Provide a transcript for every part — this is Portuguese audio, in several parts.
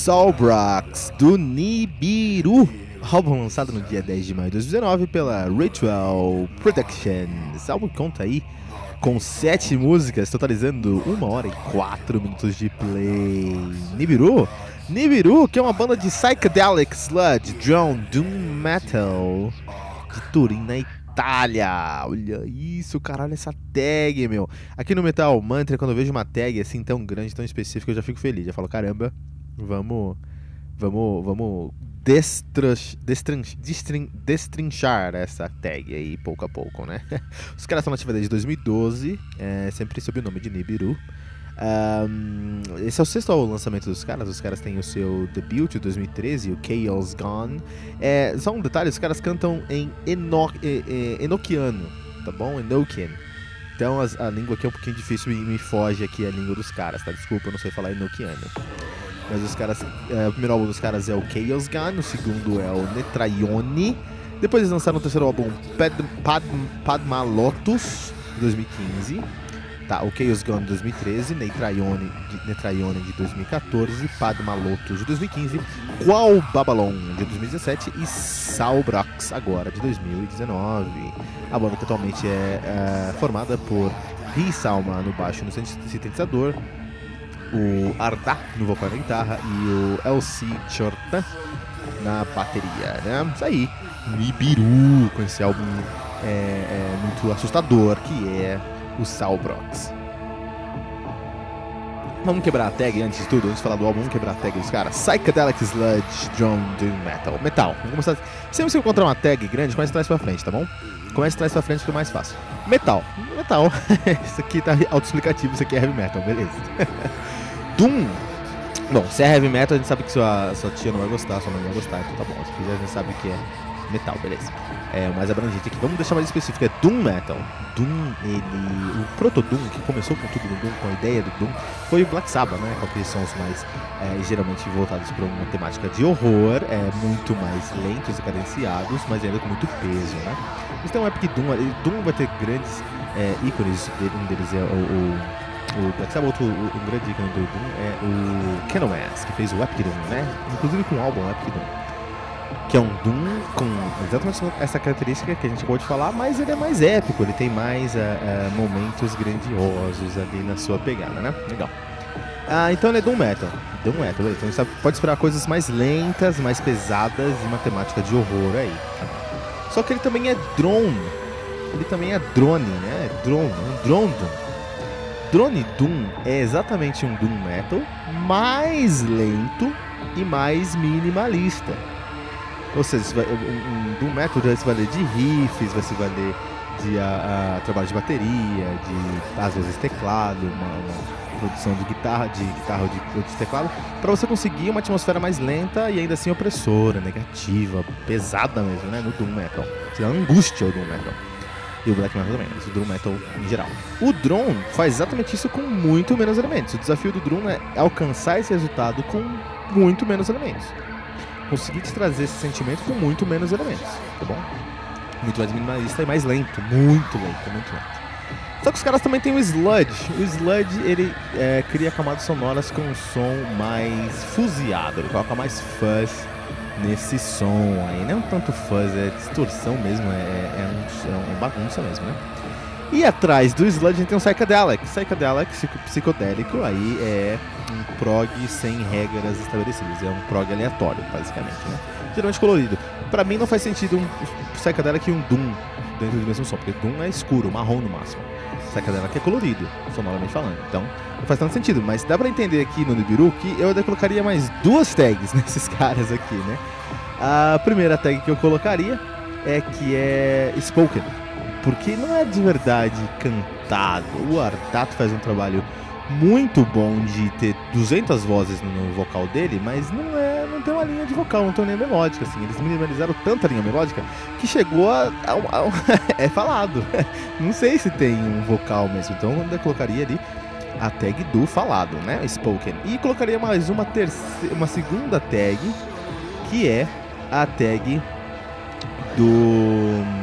Solbrax, do Nibiru. Álbum lançado no dia 10 de maio de 2019 pela Ritual Productions. Esse álbum conta aí com sete músicas, totalizando uma hora e quatro minutos de play. Nibiru? Nibiru, que é uma banda de psychedelic sludge, drone, doom metal de Turim, na Itália. Olha isso, caralho, essa tag, meu. Aqui no Metal Mantra, quando eu vejo uma tag assim tão grande, tão específica, eu já fico feliz. Já falo, caramba, Vamos. Vamos. Vamos destras, destrin, destrin, destrinchar essa tag aí pouco a pouco, né? Os caras estão na atividade de 2012, é, sempre sob o nome de Nibiru. Um, esse é o sexto lançamento dos caras. Os caras têm o seu debut de 2013, o Chaos Gone. É, só um detalhe: os caras cantam em Eno, Enochiano, tá bom? Enochian. Então a, a, língua aqui é um pouquinho difícil e me foge aqui a língua dos caras, tá? Desculpa, eu não sei falar Enochiano. Mas os caras. É, o primeiro álbum dos caras é o Chaos Gun, o segundo é o Netraione. Depois eles lançaram o terceiro álbum Pad, Pad, Padma Lotus, 2015. Tá, o Chaos Gun de 2013, Netraione de, de 2014, Padma Lotus de 2015, Qual Babylon de 2017 e Salbrax agora de 2019. A banda que atualmente é, é formada por Ri Salma no baixo no sintetizador, o Arda no vocal e guitarra e o LC Chortan na bateria, né? Isso aí, Nibiru, com esse álbum é, é muito assustador que é o Salbrox. Vamos quebrar a tag antes de tudo, antes de falar do álbum, vamos quebrar a tag dos caras. Psychedelic Sludge Drone Doom Metal. Metal. Vamos começar. Sempre que encontrar uma tag grande, comece de trás pra frente, tá bom? Comece de trás pra frente que é mais fácil. Metal. Metal. isso aqui tá autoexplicativo, isso aqui é heavy metal, beleza. Doom. Bom, se é heavy metal, a gente sabe que sua, sua tia não vai gostar, sua mãe não vai gostar, então tá bom. Se quiser, a gente sabe que é metal, beleza. É o mais abrangente aqui. Vamos deixar mais específico, é Doom Metal. Doom, ele. O Proto Doom, que começou com tudo no Doom, com a ideia do Doom, foi o Black Sabbath, né? Com aqueles sons mais é, geralmente voltados para uma temática de horror, é, muito mais lentos e cadenciados, mas ainda com muito peso, né? Então, é Epic Doom, Doom vai ter grandes é, ícones, um deles é o, o o Black Sabbath, um grande ícone do Doom é o Candlemass, que fez o Epic Doom, né? Inclusive com o álbum Epic Doom. Que é um Doom com exatamente essa característica que a gente pode falar, mas ele é mais épico, ele tem mais uh, uh, momentos grandiosos ali na sua pegada, né? Legal. Ah, então ele é Doom Metal. Doom Metal, então você pode esperar coisas mais lentas, mais pesadas e matemática de horror aí. Só que ele também é drone. Ele também é drone, né? Drone, um drone Doom. Drone Doom é exatamente um Doom Metal mais lento e mais minimalista. Ou seja, um Doom Metal vai se valer de riffs, vai se valer de a, a, trabalho de bateria, de às vezes teclado, uma, uma produção de guitarra, de guitarra ou de, de teclado, para você conseguir uma atmosfera mais lenta e ainda assim opressora, negativa, pesada mesmo, né? No Doom Metal. Você angústia o Doom Metal e o black metal também, mas o doom metal em geral. O drone faz exatamente isso com muito menos elementos. O desafio do drone é alcançar esse resultado com muito menos elementos. Conseguir te trazer esse sentimento com muito menos elementos, tá bom? Muito mais minimalista e mais lento, muito lento, muito lento. Só que os caras também têm o sludge. O sludge ele é, cria camadas sonoras com um som mais fuziado, ele coloca mais fuzz nesse som aí. Não é tanto fuzz, é distorção mesmo, é, é, um, é uma bagunça mesmo, né? E atrás do sludge a gente tem um psychedelic. Psychedelic, psicodélico, aí é um prog sem regras estabelecidas. É um prog aleatório, basicamente, né? Geralmente colorido. Pra mim não faz sentido um psychedelic e um Doom dentro do mesmo som, porque Doom é escuro, marrom no máximo. Psychedelic é colorido, sonoramente falando. Então, não faz tanto sentido. Mas dá pra entender aqui no Nibiru que eu colocaria mais duas tags nesses caras aqui, né? A primeira tag que eu colocaria é que é Spoken. Porque não é de verdade cantado. O Artato faz um trabalho muito bom de ter 200 vozes no vocal dele, mas não é, não tem uma linha de vocal, não tem uma linha melódica, assim. Eles minimalizaram tanta linha melódica que chegou a, a, a é falado. não sei se tem um vocal mesmo, então eu colocaria ali a tag do falado, né? Spoken. E colocaria mais uma terceira, uma segunda tag que é a tag do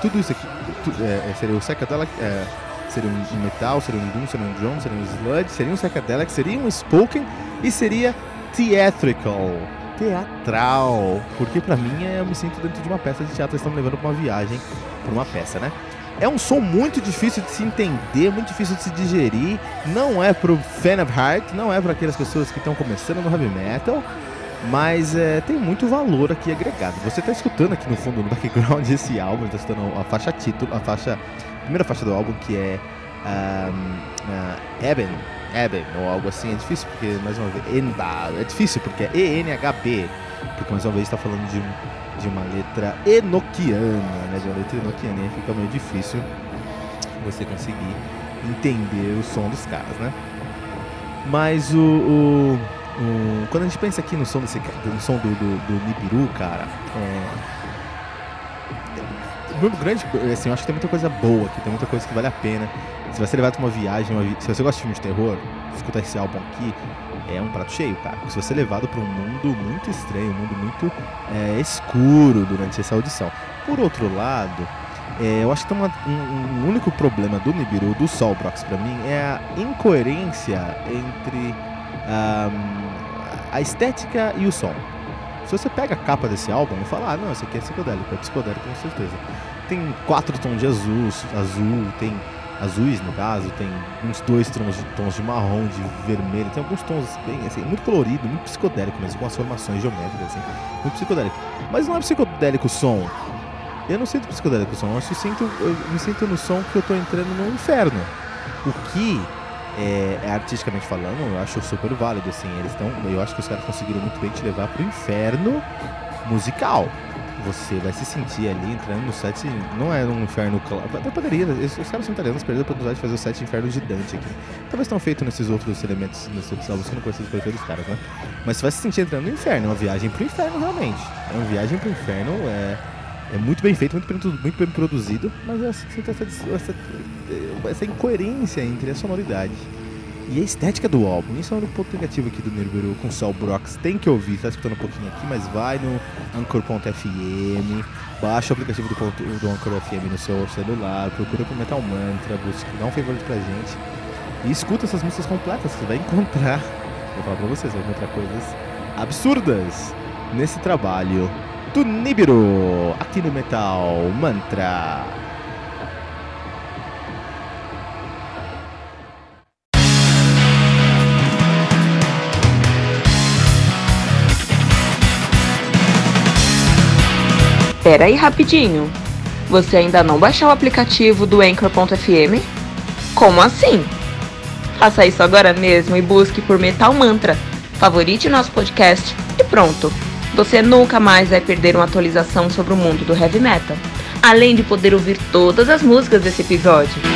tudo isso aqui tu, é, seria o psychedelic é, seria um metal, seria um doom, seria um drum, seria um sludge, seria um psychedelic, seria um spoken e seria theatrical, teatral, porque para mim é, eu me sinto dentro de uma peça de teatro, estamos levando para uma viagem, para uma peça, né? É um som muito difícil de se entender, muito difícil de se digerir. Não é pro fan of heart, não é para aquelas pessoas que estão começando no heavy metal, mas é, tem muito valor aqui agregado. Você está escutando aqui no fundo, no background, esse álbum, está escutando a faixa título, a faixa primeira faixa do álbum, que é um, uh, Eben, Eben, ou algo assim. É difícil porque, mais uma vez, Enba, é difícil porque é E-N-H-B, porque mais uma vez está falando de, de uma letra enoquiana, né? De uma letra enoquiana, e fica meio difícil você conseguir entender o som dos caras, né? Mas o, o, o, quando a gente pensa aqui no som desse no som do, do, do Nibiru, cara, é, muito grande, assim, eu acho que tem muita coisa boa aqui, tem muita coisa que vale a pena. Se ser levado pra uma viagem, uma se você gosta de filme de terror, escutar esse álbum aqui é um prato cheio, cara. Se você é levado para um mundo muito estranho, um mundo muito é, escuro durante essa audição. Por outro lado, é, eu acho que tem uma, um, um, único problema do Nibiru, do Solbrox para mim, é a incoerência entre um, a estética e o som. Se você pega a capa desse álbum e fala, ah, não, esse aqui é psicodélico, é psicodélico com certeza. Tem quatro tons de azul, azul, tem azuis no caso, tem uns dois tons de, tons de marrom, de vermelho, tem alguns tons bem, assim, muito colorido, muito psicodélico mesmo, com as formações geométricas, assim, muito psicodélico. Mas não é psicodélico o som. Eu não sinto psicodélico o som, eu, sinto, eu me sinto no som que eu tô entrando no inferno. O que é, é, artisticamente falando, eu acho super válido, assim. Eles estão. Eu acho que os caras conseguiram muito bem te levar pro inferno musical. Você vai se sentir ali entrando no set. Não é um inferno. Até poderia. Os caras são italianos, perderam a oportunidade de fazer o set inferno de Dante aqui. Talvez estão feito nesses outros elementos, nesses outros álbuns que eu não conheço os dos caras, né? Mas você vai se sentir entrando no inferno. É uma viagem pro inferno, realmente. É uma viagem pro inferno. É é muito bem feito, muito bem, muito bem produzido, mas eu sinto essa, essa, essa incoerência entre a sonoridade e a estética do álbum. Isso é um ponto negativo aqui do Nibiru com Sol Brox. Tem que ouvir, tá escutando um pouquinho aqui, mas vai no Anchor.fm, baixa o aplicativo do, do Anchor FM no seu celular, procura por Metal Mantra, busca, dá um favor pra gente e escuta essas músicas completas. Você vai encontrar, vou falar pra vocês, vai encontrar coisas absurdas nesse trabalho do Nibiru, aqui no Metal Mantra. Pera aí rapidinho. Você ainda não baixou o aplicativo do Anchor.fm? Como assim? Faça isso agora mesmo e busque por Metal Mantra. Favorite nosso podcast e pronto. Você nunca mais vai perder uma atualização sobre o mundo do heavy metal, além de poder ouvir todas as músicas desse episódio.